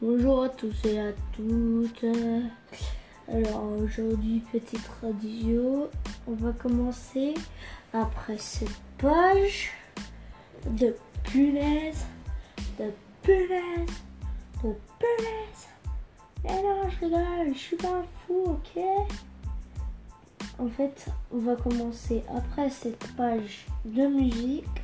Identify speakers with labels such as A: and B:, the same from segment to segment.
A: Bonjour à tous et à toutes. Alors aujourd'hui, petite radio. On va commencer après cette page de punaise, de punaise, de punaise. Et non, je rigole, je suis pas un fou, ok? En fait, on va commencer après cette page de musique.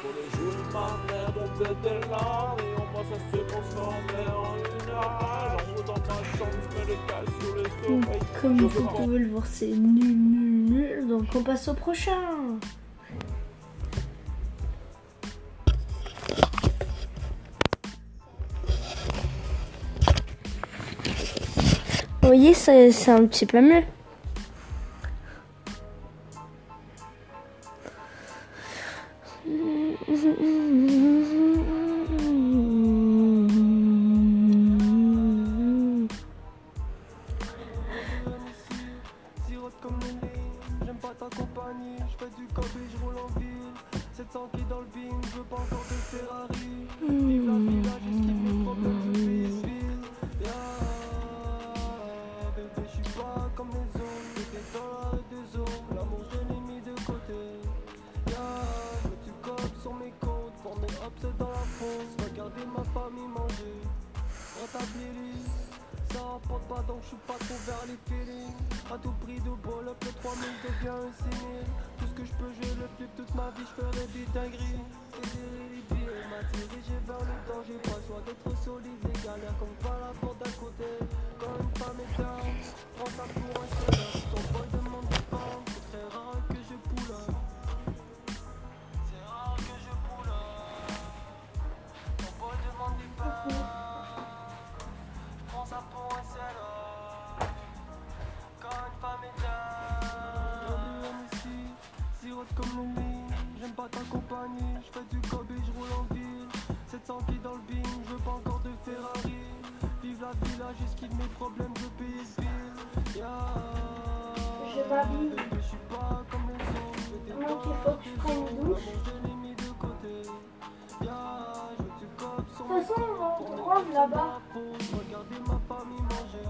B: Pour les jours de ma mère on faisait là Et on moi ça se transformait en une rage En dans ma chambre je mets le cas sur les oreilles.
A: Comme vous pouvez le voir c'est nul nul nul. Donc on passe au prochain. Vous voyez, c'est un petit peu mieux.
C: Comme famille manger, rentabilise. Ça rapporte pas donc je suis pas trop vers les feelings. A tout prix de bol up le 3000 devient un 6000 Tout ce que je peux je le flip toute ma vie je ferai des dingueries. Et billets m'a dirigé vers le danger. Pas choix d'être solide les galères comme bing, je veux pas encore de Ferrari Vive la village, j'esquive mes problèmes, je bill yeah.
A: Je m'habille.
C: Je suis pas comme les autres,
A: Donc il faut que je prenne une douche.
C: de
A: toute façon, on va on rentre là-bas.
C: Regardez ma famille manger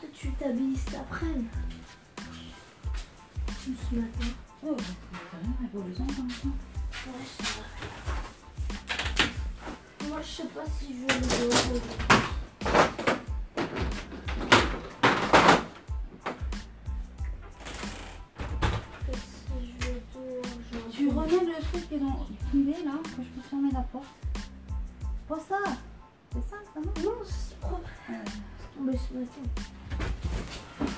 A: Toi, tu t'habilles cet après-midi. Ce matin.
D: Oh, t'as rien, elle a pas besoin comme ça.
A: Ouais, ça va. Moi, je sais pas si je vais le
D: il est là, que je peux fermer la porte. Pas ça C'est ça, ça non
A: Non, c'est propre. C'est tombé matin. Ça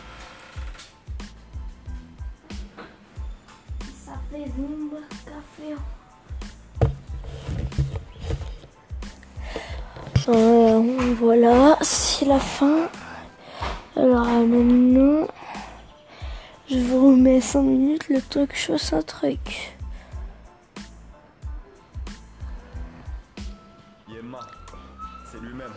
A: Euh, voilà, c'est la fin. Alors euh, maintenant, je vous remets 5 minutes le je fasse un truc.
E: Yemma, c'est lui-même.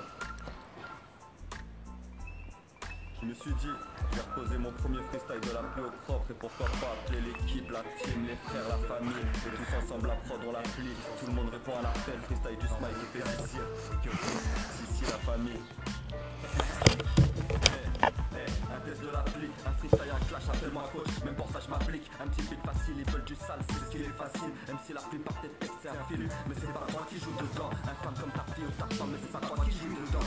E: Je me suis dit, je vais reposer mon premier freestyle de la plus au propre et pourquoi pas appeler l'équipe, la team, les frères, la famille. Et tous ensemble la prod, on l'applique. Tout le monde répond à l'appel, freestyle du smile qui fait ici. Ici la famille. Un test de l'applique, un freestyle, un clash, appelle-moi coach, même pour ça je m'applique. Un petit beat facile, ils veulent du sale, c'est ce qui est facile. Même si la plupart des textes c'est un film, mais c'est pas moi qui joue dedans. Un fan comme ta fille ou ta femme, mais c'est pas toi qui joue dedans.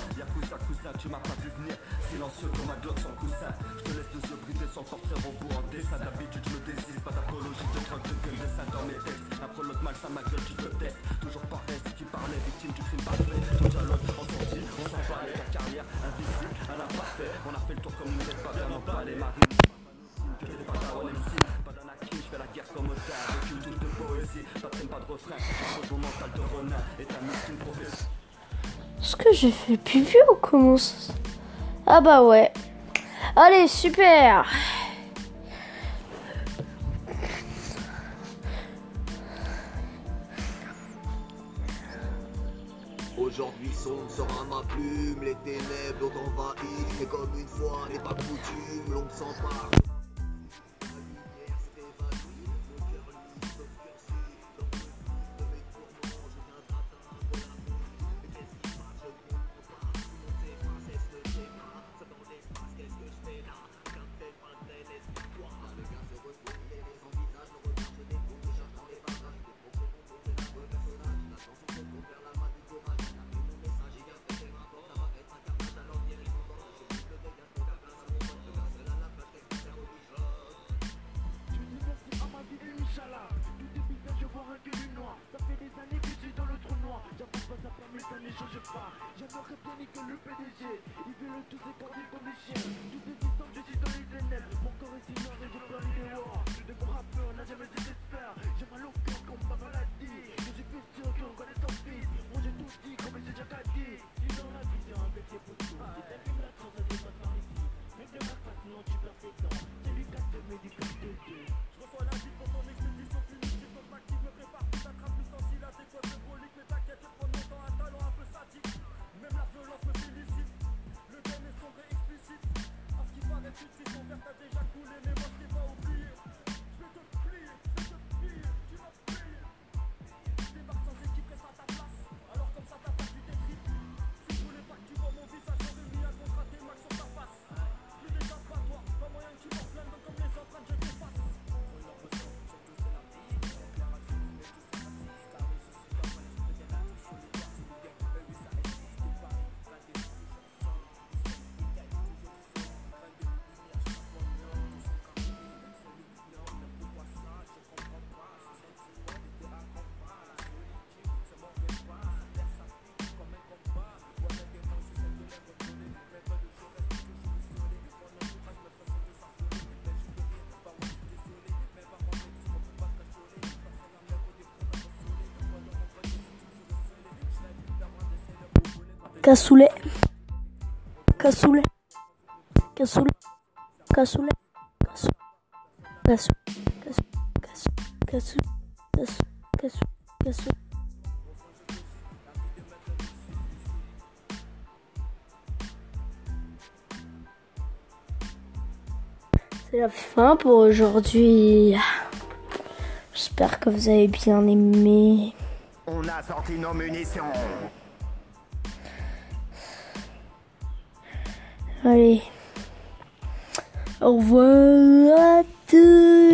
E: Tu m'as pas vu venir. Silencieux comme un glock sans coussin. Je te laisse les yeux brisés sans portrait robot en dessin. D'habitude, je me désiste, pas d'apologie de drogue, de gueule, dessin dans mes textes. Un prologue malsain, ma gueule, tu te testes. Toujours pareil, si qui parlait, victime du crime parfait. Ton dialogue, on sortit, on s'en parlait, ta carrière, invisible, un imparfait. On a fait le tour comme une tête, pas vraiment pas les marines. guerre comme t'as vécu toute de poésie. Pas de pas de refrain. Je ton mental de renin et ta mission profession.
A: Est-ce que j'ai fait plus vieux ou comment ça Ah bah ouais. Allez, super
F: Aujourd'hui sombre sera ma plume, les ténèbres ont envahi, et comme une fois n'est pas coutume, l'ombre s'empare. Nique le PDG, il veut le tout, c'est comme les
A: chiens. Tout est Cassoulet. Cassoulet. Cassoulet. Cassoulet. Cassoulet. Cassoulet. Cassoulet. C'est la fin pour aujourd'hui. J'espère que vous avez bien aimé.
G: On a sorti nos munitions.
A: Allez. Au revoir à tous.